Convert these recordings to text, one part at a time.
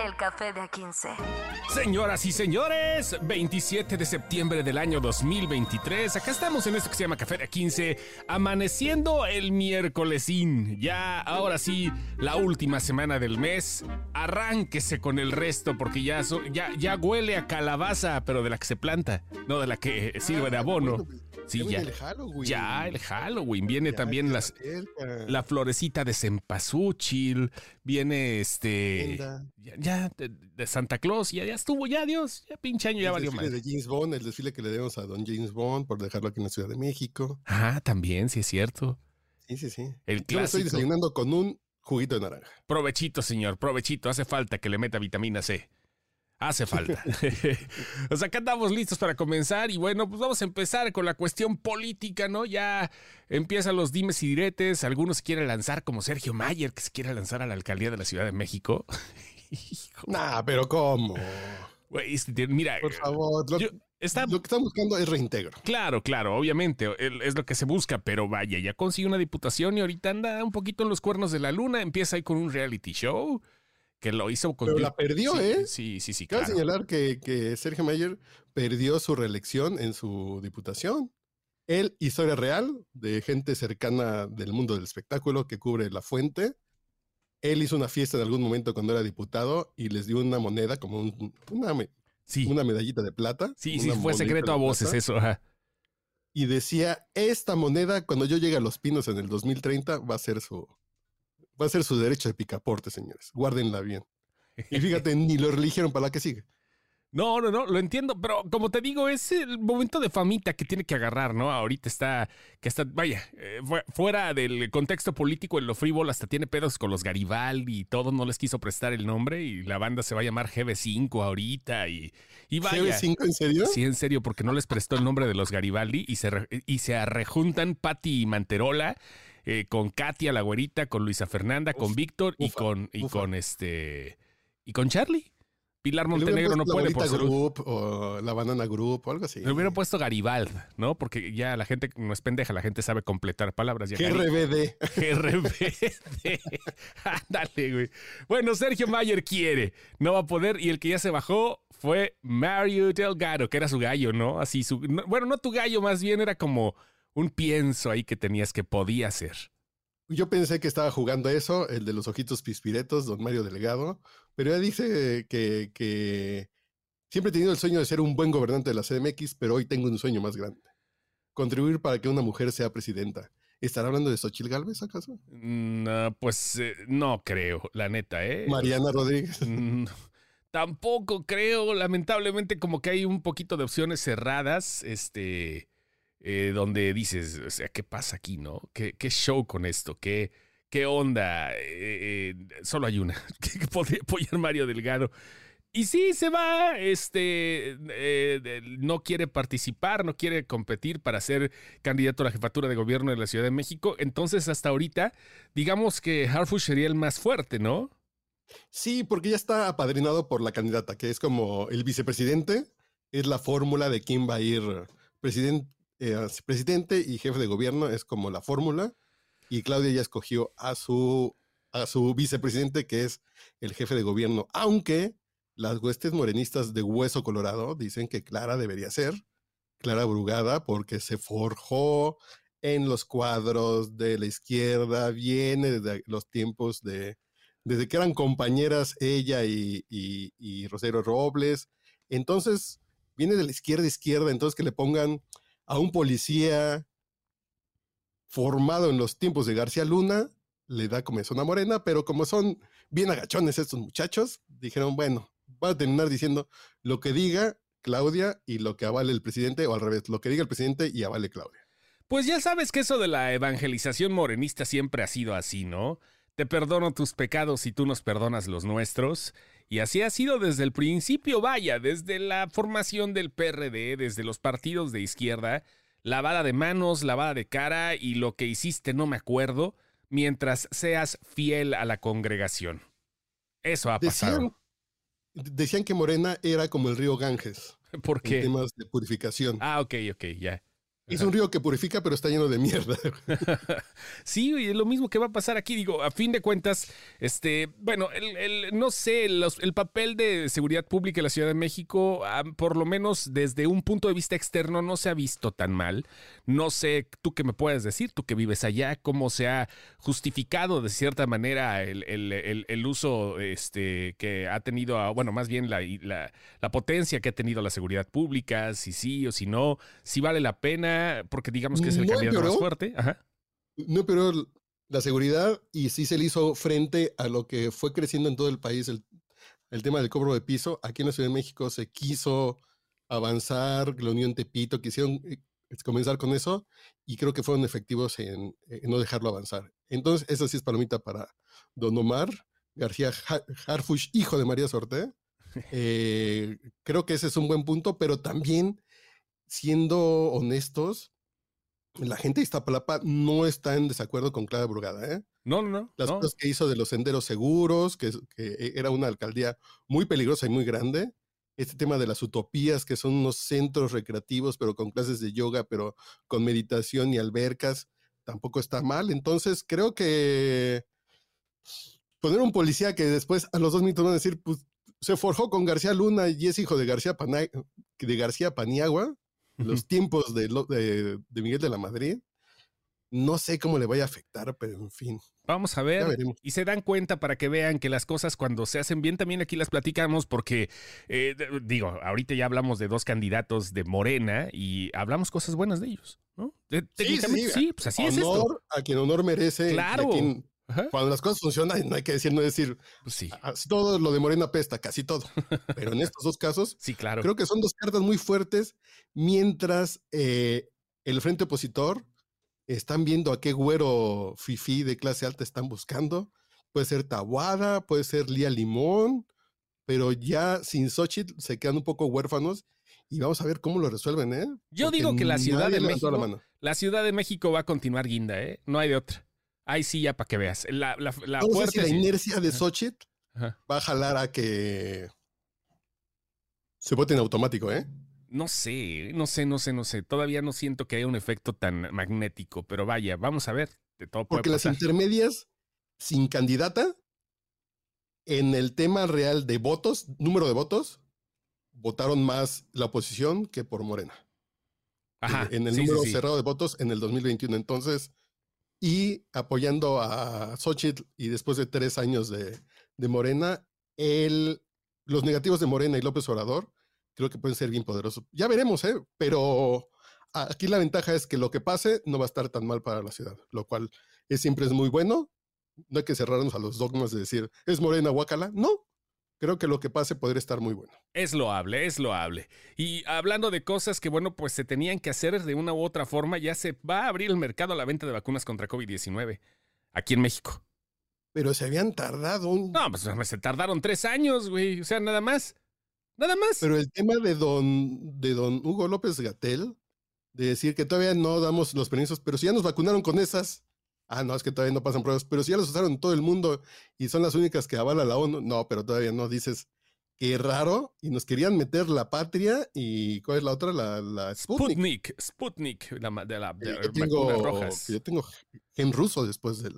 El Café de A15. Señoras y señores, 27 de septiembre del año 2023. Acá estamos en esto que se llama Café de A15, amaneciendo el miércolesín. Ya, ahora sí, la última semana del mes. Arránquese con el resto porque ya, so- ya, ya huele a calabaza, pero de la que se planta, no de la que sirve de abono. Sí, viene ya. el Halloween. Ya, el Halloween. Viene Ya también las, la florecita de cempasúchil, viene este. Ya, de, de Santa Claus, ya, ya estuvo, ya, Dios, ya pinche año ya el valió desfile mal. de James Bond, el desfile que le debemos a Don James Bond por dejarlo aquí en la Ciudad de México. Ah, también, sí es cierto. Sí, sí, sí. El Yo me estoy clásico. desayunando con un juguito de naranja. Provechito, señor, provechito. Hace falta que le meta vitamina C. Hace falta. o sea, acá andamos listos para comenzar y bueno, pues vamos a empezar con la cuestión política, ¿no? Ya empiezan los dimes y diretes. Algunos se quieren lanzar como Sergio Mayer, que se quiere lanzar a la alcaldía de la Ciudad de México. Hijo, Nah, pero ¿cómo? güey, mira, Por favor. Lo, yo- está lo que están buscando es reintegro. Claro, claro, obviamente, es lo que se busca, pero vaya, ya consiguió una diputación y ahorita anda un poquito en los cuernos de la luna, empieza ahí con un reality show que lo hizo con... Pero la perdió, sí, ¿eh? Sí, sí, sí, Cabe claro. señalar que, que Sergio Mayer perdió su reelección en su diputación. Él, historia real de gente cercana del mundo del espectáculo que cubre la fuente. Él hizo una fiesta en algún momento cuando era diputado y les dio una moneda, como un- una, Sí, una medallita de plata. sí, sí, fue secreto a voces plata, eso, ajá. Y decía, esta moneda, cuando yo llegue a Los Pinos en el 2030, va a ser su, va a ser su derecho de picaporte, señores. Guárdenla bien. Y fíjate, ni lo eligieron para la que sigue. No, no, no, lo entiendo, pero como te digo, es el momento de famita que tiene que agarrar, ¿no? Ahorita está, que está, vaya, eh, fu- fuera del contexto político, en lo frívolo, hasta tiene pedos con los Garibaldi y todo, no les quiso prestar el nombre y la banda se va a llamar GB5 ahorita y, y vaya. ¿GB5 en serio? Sí, en serio, porque no les prestó el nombre de los Garibaldi y se, re- y se arrejuntan Patti Manterola eh, con Katia la güerita, con Luisa Fernanda, con Víctor y con y ufa. con este y con Charlie. Pilar Montenegro no puede la por salud. Group o la Banana Group o algo así. Le hubiera puesto Garibald, ¿no? Porque ya la gente no es pendeja, la gente sabe completar palabras. Ya GRBD. GRBD. Ándale, güey. Bueno, Sergio Mayer quiere, no va a poder, y el que ya se bajó fue Mario Delgado, que era su gallo, ¿no? Así su. no- bueno, no tu gallo, más bien era como un pienso ahí que tenías que podía ser. Yo pensé que estaba jugando eso, el de los ojitos pispiretos, don Mario Delgado, pero ya dice que, que siempre he tenido el sueño de ser un buen gobernante de la CDMX, pero hoy tengo un sueño más grande. Contribuir para que una mujer sea presidenta. ¿Estará hablando de Xochil Gálvez acaso? No, pues eh, no creo, la neta, ¿eh? Mariana Rodríguez. Mm, Tampoco creo, lamentablemente, como que hay un poquito de opciones cerradas, este, eh, donde dices, o sea, ¿qué pasa aquí, no? ¿Qué, qué show con esto? ¿Qué, qué onda? Eh, eh, solo hay una que apoyar Mario Delgado. Y sí, se va, este, eh, no quiere participar, no quiere competir para ser candidato a la jefatura de gobierno de la Ciudad de México. Entonces, hasta ahorita, digamos que Harfush sería el más fuerte, ¿no? Sí, porque ya está apadrinado por la candidata, que es como el vicepresidente, es la fórmula de quién va a ir presidente, presidente y jefe de gobierno, es como la fórmula. Y Claudia ya escogió a su, a su vicepresidente, que es el jefe de gobierno, aunque las huestes morenistas de Hueso Colorado dicen que Clara debería ser Clara Brugada porque se forjó en los cuadros de la izquierda, viene desde los tiempos de, desde que eran compañeras ella y, y, y Rosero Robles. Entonces, viene de la izquierda izquierda, entonces que le pongan a un policía formado en los tiempos de García Luna, le da como una morena, pero como son bien agachones estos muchachos, dijeron, bueno, va a terminar diciendo lo que diga Claudia y lo que avale el presidente, o al revés, lo que diga el presidente y avale Claudia. Pues ya sabes que eso de la evangelización morenista siempre ha sido así, ¿no? Te perdono tus pecados y tú nos perdonas los nuestros. Y así ha sido desde el principio, vaya, desde la formación del PRD, desde los partidos de izquierda, lavada de manos, lavada de cara y lo que hiciste no me acuerdo, mientras seas fiel a la congregación. Eso ha pasado. Decían, decían que Morena era como el río Ganges. ¿Por qué? En temas de purificación. Ah, ok, ok, ya. Es un río que purifica, pero está lleno de mierda. sí, y es lo mismo que va a pasar aquí. Digo, a fin de cuentas, este, bueno, el, no sé, el papel de seguridad pública en la Ciudad de México, ah, por lo menos desde un punto de vista externo, no se ha visto tan mal. No sé, tú qué me puedes decir, tú que vives allá, cómo se ha justificado de cierta manera el, uso este, que ha tenido, ah, bueno, más bien la, la, la potencia que ha tenido la seguridad pública, si sí o si no, si vale la pena porque digamos que es el candidato más fuerte. No, pero la seguridad y sí se le hizo frente a lo que fue creciendo en todo el país el, el tema del cobro de piso. Aquí en la Ciudad de México se quiso avanzar, la Unión Tepito quisieron eh, comenzar con eso y creo que fueron efectivos en, no dejarlo avanzar. Entonces, eso sí es palomita para Don Omar García Harfush, hijo de María Sorte. Eh, creo que ese es un buen punto, pero también siendo honestos, la gente de Iztapalapa no está en desacuerdo con Clara Brugada, ¿eh? No, no, no. Las cosas que hizo de los senderos seguros, que, que, era una alcaldía muy peligrosa y muy grande. Este tema de las utopías, que son unos centros recreativos, pero con clases de yoga, pero con meditación y albercas, tampoco está mal. Entonces, creo que poner un policía que después a los dos minutos van a decir, pues se forjó con García Luna y es hijo de García, de García Paniagua, los tiempos de, de, Miguel de la Madrid. No sé cómo le vaya a afectar, pero en fin. Vamos a ver. Y se dan cuenta para que vean que las cosas cuando se hacen bien, también aquí las platicamos porque, eh, digo, ahorita ya hablamos de dos candidatos de Morena y hablamos cosas buenas de ellos, ¿no? Sí, sí, pues así es esto. A quien honor merece. Claro. Cuando las cosas funcionan, no hay que decir, no decir, pues sí. todo lo de Morena pesta, casi todo. Pero en estos dos casos, sí, claro. creo que son dos cartas muy fuertes, mientras eh, el frente opositor están viendo a qué güero fifi de clase alta están buscando. Puede ser Tabuada, puede ser Lía Limón, pero ya sin Xochitl se quedan un poco huérfanos y vamos a ver cómo lo resuelven, ¿eh? Yo digo que la Ciudad de México, la, la Ciudad de México va a continuar guinda, ¿eh? No hay de otra. Ahí sí, ya para que veas. La, la, la, la inercia de Xochitl va a jalar a que se vote en automático, ¿eh? No sé, no sé, no sé, no sé. Todavía no siento que haya un efecto tan magnético, pero vaya, vamos a ver. De todo Porque las intermedias sin candidata, en el tema real de votos, número de votos, votaron más la oposición que por Morena. Ajá. En, el número cerrado de votos en el 2021. Entonces, y apoyando a Xochitl y después de tres años de, Morena, el, los negativos de Morena y López Obrador creo que pueden ser bien poderosos. Ya veremos, ¿eh? Pero aquí la ventaja es que lo que pase no va a estar tan mal para la ciudad, lo cual es, siempre es muy bueno. No hay que cerrarnos a los dogmas de decir, es Morena, Huacala. No, creo que lo que pase podría estar muy bueno. Es loable, es loable. Y hablando de cosas que, bueno, pues se tenían que hacer de una u otra forma, ya se va a abrir el mercado a la venta de vacunas contra COVID-19 aquí en México. Pero se habían tardado un... No, pues se tardaron tres años, güey. O sea, nada más. Nada más. Pero el tema de don, de don Hugo López Gatel, de decir que todavía no damos los permisos, pero si ya nos vacunaron con esas, ah, no, es que todavía no pasan pruebas, pero si ya los usaron en todo el mundo y son las únicas que avala la ONU, no, pero todavía no dices, qué raro, y nos querían meter la patria y ¿cuál es la otra? La, la Sputnik. Sputnik, la, de la de yo, tengo, rojas. yo tengo gen ruso después del,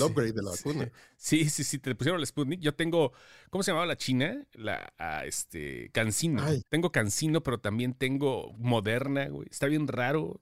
upgrade de la vacuna. Sí, sí, sí, te pusieron el Sputnik. Yo tengo, ¿cómo se llamaba la china? La, este, Cancino. Tengo Cancino, pero también tengo Moderna, güey. Está bien raro.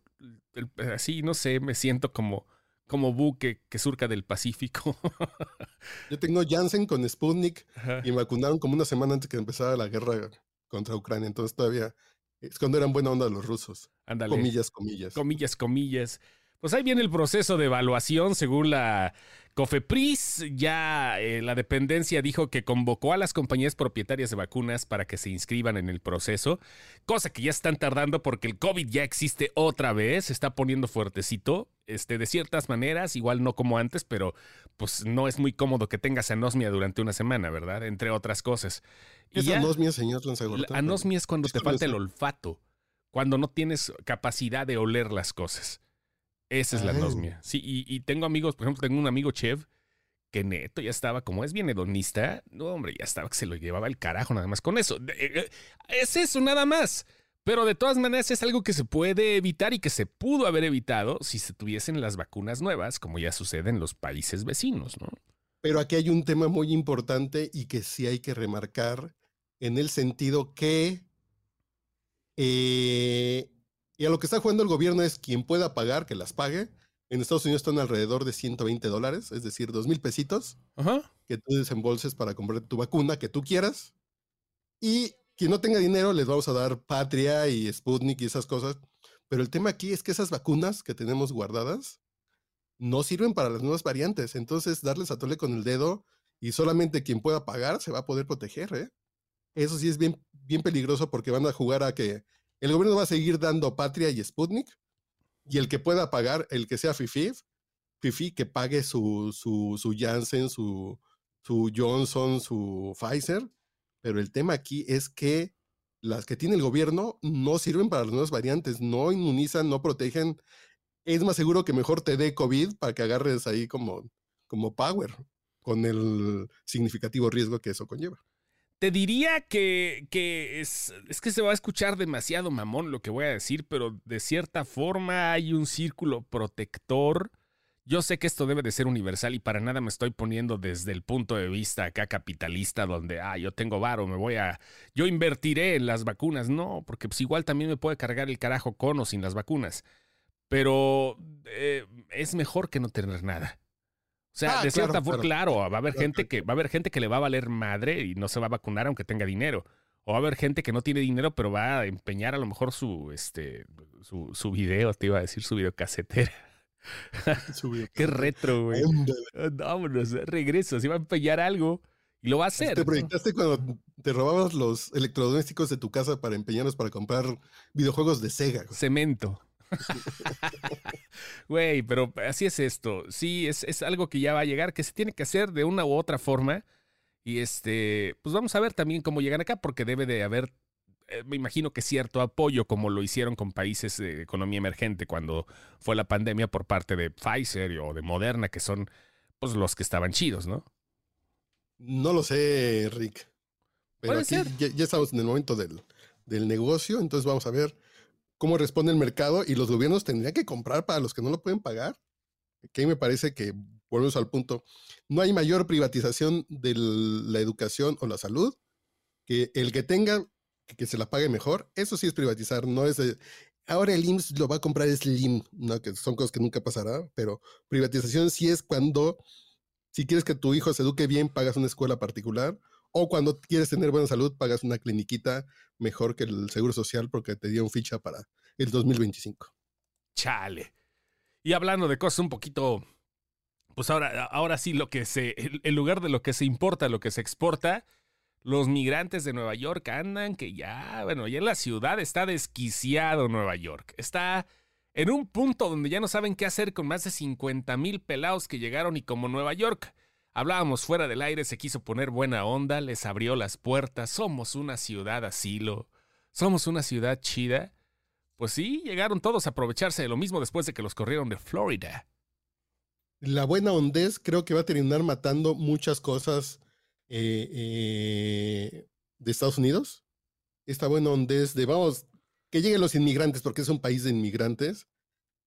así, no sé, me siento como como buque que surca del Pacífico. Yo tengo Janssen con Sputnik y me vacunaron como una semana antes que empezara la guerra contra Ucrania. Entonces todavía es cuando eran buena onda los rusos. Ándale. Comillas, comillas. Comillas, comillas. Pues ahí viene el proceso de evaluación según la Cofepris. Ya eh, la dependencia dijo que convocó a las compañías propietarias de vacunas para que se inscriban en el proceso, cosa que ya están tardando porque el COVID ya existe otra vez, se está poniendo fuertecito. Este, de ciertas maneras, igual no como antes, pero pues no es muy cómodo que tengas anosmia durante una semana, ¿verdad? Entre otras cosas. ¿Qué es anosmia, señor Anosmia es cuando te falta el olfato, cuando no tienes capacidad de oler las cosas. Esa es la anosmia. Sí, y, tengo amigos, por ejemplo, tengo un amigo Chev que Neto ya estaba, como es bien hedonista, no, hombre, ya estaba que se lo llevaba el carajo nada más con eso. Eh, eh, es eso, nada más. Pero de todas maneras es algo que se puede evitar y que se pudo haber evitado si se tuviesen las vacunas nuevas, como ya sucede en los países vecinos, ¿no? Pero aquí hay un tema muy importante y que sí hay que remarcar en el sentido que eh, y a lo que está jugando el gobierno es quien pueda pagar, que las pague, en Estados Unidos están alrededor de 120 dólares, es decir, 2 mil pesitos, que tú desembolses para comprar tu vacuna que tú quieras. Y quien no tenga dinero, les vamos a dar Patria y Sputnik y esas cosas. Pero el tema aquí es que esas vacunas que tenemos guardadas no sirven para las nuevas variantes. Entonces, darles a tole con el dedo y solamente quien pueda pagar se va a poder proteger. ¿eh? Eso sí es bien, peligroso porque van a jugar a que el gobierno va a seguir dando Patria y Sputnik y el que pueda pagar, el que sea FIFI, FIFI que pague su, su, su Janssen, su, su Johnson, su Pfizer. Pero el tema aquí es que las que tiene el gobierno no sirven para las nuevas variantes, no inmunizan, no protegen. Es más seguro que mejor te dé COVID para que agarres ahí como, como power, con el significativo riesgo que eso conlleva. Te diría que, que es, es, que se va a escuchar demasiado mamón lo que voy a decir, pero de cierta forma hay un círculo protector. Yo sé que esto debe de ser universal y para nada me estoy poniendo desde el punto de vista acá capitalista donde, ah, yo tengo varo, me voy a, yo invertiré en las vacunas. No, porque pues igual también me puede cargar el carajo con o sin las vacunas. Pero eh, es mejor que no tener nada. O sea, ah, de cierta forma, claro, va a haber gente que va a haber gente que le va a valer madre y no se va a vacunar aunque tenga dinero. O va a haber gente que no tiene dinero, pero va a empeñar a lo mejor su este su, su video, te iba a decir su videocasetera. Qué retro, güey. Vámonos, regreso, se va a empeñar algo y lo va a hacer. Te proyectaste cuando te robabas los electrodomésticos de tu casa para empeñarlos para comprar videojuegos de Sega. Cemento. Güey, pero así es esto. Sí, es, es, algo que ya va a llegar, que se tiene que hacer de una u otra forma. Y este, pues vamos a ver también cómo llegan acá, porque debe de haber, me imagino que cierto apoyo, como lo hicieron con países de economía emergente cuando fue la pandemia por parte de Pfizer o de Moderna, que son pues los que estaban chidos, ¿no? No lo sé, Rick. Pero aquí Ya, ya, estamos en el momento del, del negocio, entonces vamos a ver cómo responde el mercado y los gobiernos tendrían que comprar para los que no lo pueden pagar. Que me parece que, volvemos al punto, no hay mayor privatización de la educación o la salud que el que tenga que se la pague mejor. Eso sí es privatizar, no es ahora el IMSS lo va a comprar Slim, no, que son cosas que nunca pasará, pero privatización sí es cuando, si quieres que tu hijo se eduque bien, pagas una escuela particular o cuando quieres tener buena salud, pagas una cliniquita mejor que el Seguro Social porque te dio un ficha para el 2025. Chale. Y hablando de cosas un poquito, pues ahora, ahora sí, lo que se, en lugar de lo que se importa, lo que se exporta, los migrantes de Nueva York andan que ya, bueno, ya en la ciudad está desquiciado Nueva York. Está en un punto donde ya no saben qué hacer con más de 50 mil pelados que llegaron y como Nueva York Hablábamos fuera del aire, se quiso poner buena onda, les abrió las puertas, somos una ciudad asilo, somos una ciudad chida. Pues sí, llegaron todos a aprovecharse de lo mismo después de que los corrieron de Florida. La buena ondez creo que va a terminar matando muchas cosas eh, eh, de Estados Unidos. Esta buena ondez de, vamos, que lleguen los inmigrantes, porque es un país de inmigrantes.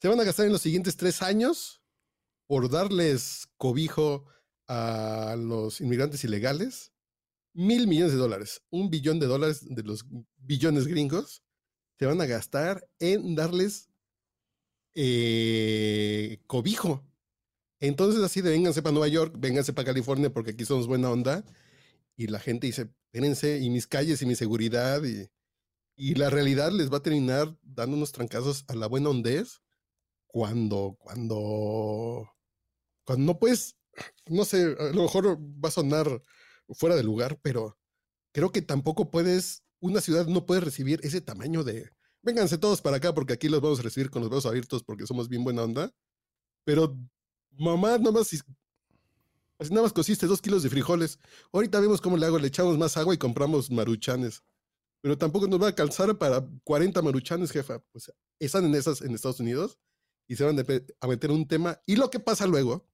Se van a gastar en los siguientes tres años por darles cobijo a los inmigrantes ilegales mil millones de dólares, un billón de dólares de los billones gringos, se van a gastar en darles eh, cobijo. Entonces así de vénganse para Nueva York, vénganse para California porque aquí somos buena onda. Y la gente dice, espérense, y mis calles y mi seguridad. Y, y la realidad les va a terminar dando unos trancazos a la buena hondez cuando, cuando, cuando no puedes no sé, a lo mejor va a sonar fuera de lugar, pero creo que tampoco puedes, una ciudad no puede recibir ese tamaño de, vénganse todos para acá porque aquí los vamos a recibir con los brazos abiertos porque somos bien buena onda. Pero, mamá, nada más, así nada más cosiste dos kilos de frijoles. Ahorita vemos cómo le hago, le echamos más agua y compramos maruchanes. Pero tampoco nos va a calzar para 40 maruchanes, jefa. O sea, están en esas en Estados Unidos y se van a meter un tema. Y lo que pasa luego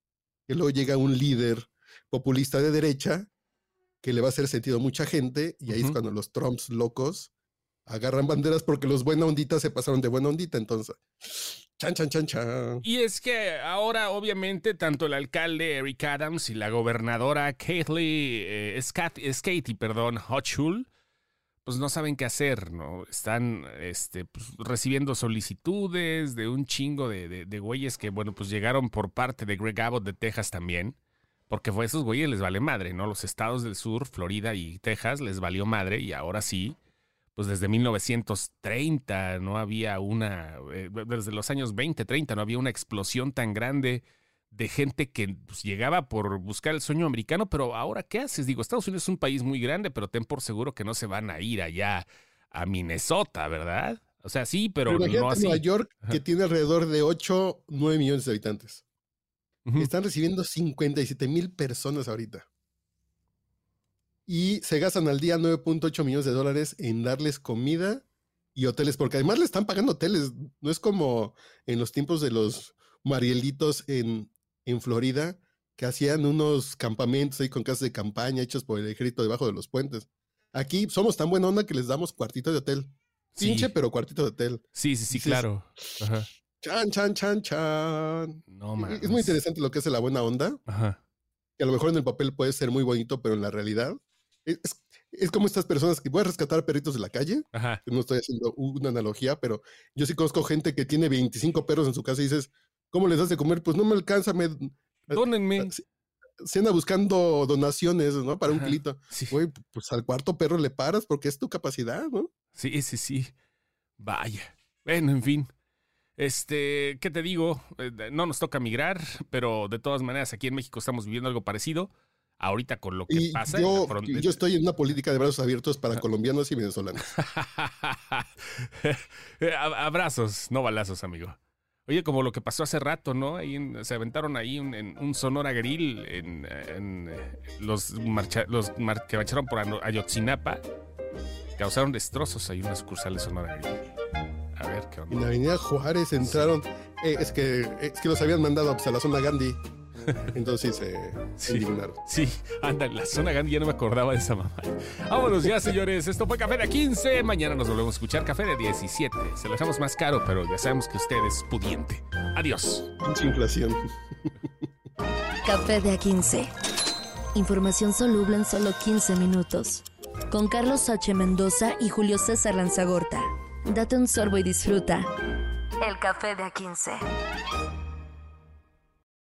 que luego llega un líder populista de derecha que le va a hacer sentido a mucha gente y ahí es cuando los Trumps locos agarran banderas porque los buena ondita se pasaron de buena ondita, entonces. Y es que ahora, obviamente, tanto el alcalde Eric Adams y la gobernadora Kathleen eh, Scat- Skatey, perdón, Hochul, pues no saben qué hacer, ¿no? Están este, pues, recibiendo solicitudes de un chingo de, de- de güeyes que, bueno, pues llegaron por parte de Greg Abbott de Texas también. Porque fue a esos güeyes les vale madre, ¿no? Los estados del sur, Florida y Texas, les valió madre y ahora sí, pues desde 1930 no había una, eh, desde los años 20, 30 no había una explosión tan grande de gente que pues, llegaba por buscar el sueño americano, pero ahora ¿qué haces? Digo, Estados Unidos es un país muy grande, pero ten por seguro que no se van a ir allá a Minnesota, ¿verdad? O sea, sí, pero, Pero no así. Nueva York, que tiene alrededor de 8, 9 millones de habitantes. Ujú. Están recibiendo 57 mil personas ahorita. Y se gastan al día 9.8 millones de dólares en darles comida y hoteles, porque además le están pagando hoteles. No es como en los tiempos de los Marielitos en, en Florida, que hacían unos campamentos ahí con casas de campaña hechos por el ejército debajo de los puentes. Aquí somos tan buena onda que les damos cuartito de hotel. Sí. Pinche, pero cuartito de hotel. Sí, sí, sí, Dices, claro. Ajá. Chan, chan, chan, chan. No, Es mames. muy interesante lo que hace la buena onda, Ajá. que a lo mejor en el papel puede ser muy bonito, pero en la realidad es, es- como estas personas que voy a rescatar perritos de la calle. Ajá. No estoy haciendo una analogía, pero yo sí conozco gente que tiene 25 perros en su casa y dices, ¿cómo les das de comer? Pues no me alcanza, me Dónenme. se- anda buscando donaciones, ¿no? Para un kilito. Sí. Güey, pues al cuarto perro le paras porque es tu capacidad, ¿no? Sí, sí, sí. Vaya. Bueno, en fin. Este, ¿qué te digo? Eh, No nos toca migrar, pero de todas maneras aquí en México estamos viviendo algo parecido. Ahorita con lo que Y pasa. en yo, estoy en una política de brazos abiertos para colombianos y venezolanos. Eh, ab- Abrazos, no balazos, amigo. Oye, como lo que pasó hace rato, ¿no? Ahí en- se aventaron ahí un, en un Sonora Grill en, en, eh, los, marcha- los mar- que marcharon por Ayotzinapa. Causaron destrozos ahí en una sucursal de Sonora Grill. A ver qué En onda. la Avenida Juárez entraron. eh, es, que, es que los habían mandado pues, a la zona Gandhi. Entonces eh, se Sí. indignaron. Sí, anda, en la zona Gandhi ya no me acordaba de esa mamá. Vámonos ya, señores. Esto fue Café de 15. Mañana nos volvemos a escuchar Café de 17. Se lo dejamos más caro, pero ya sabemos que usted es pudiente. Adiós. Pinche inflación. Café de A15. Información soluble en solo 15 minutos. Con Carlos H. Mendoza y Julio César Lanzagorta. Date un sorbo y disfruta. El café de A15.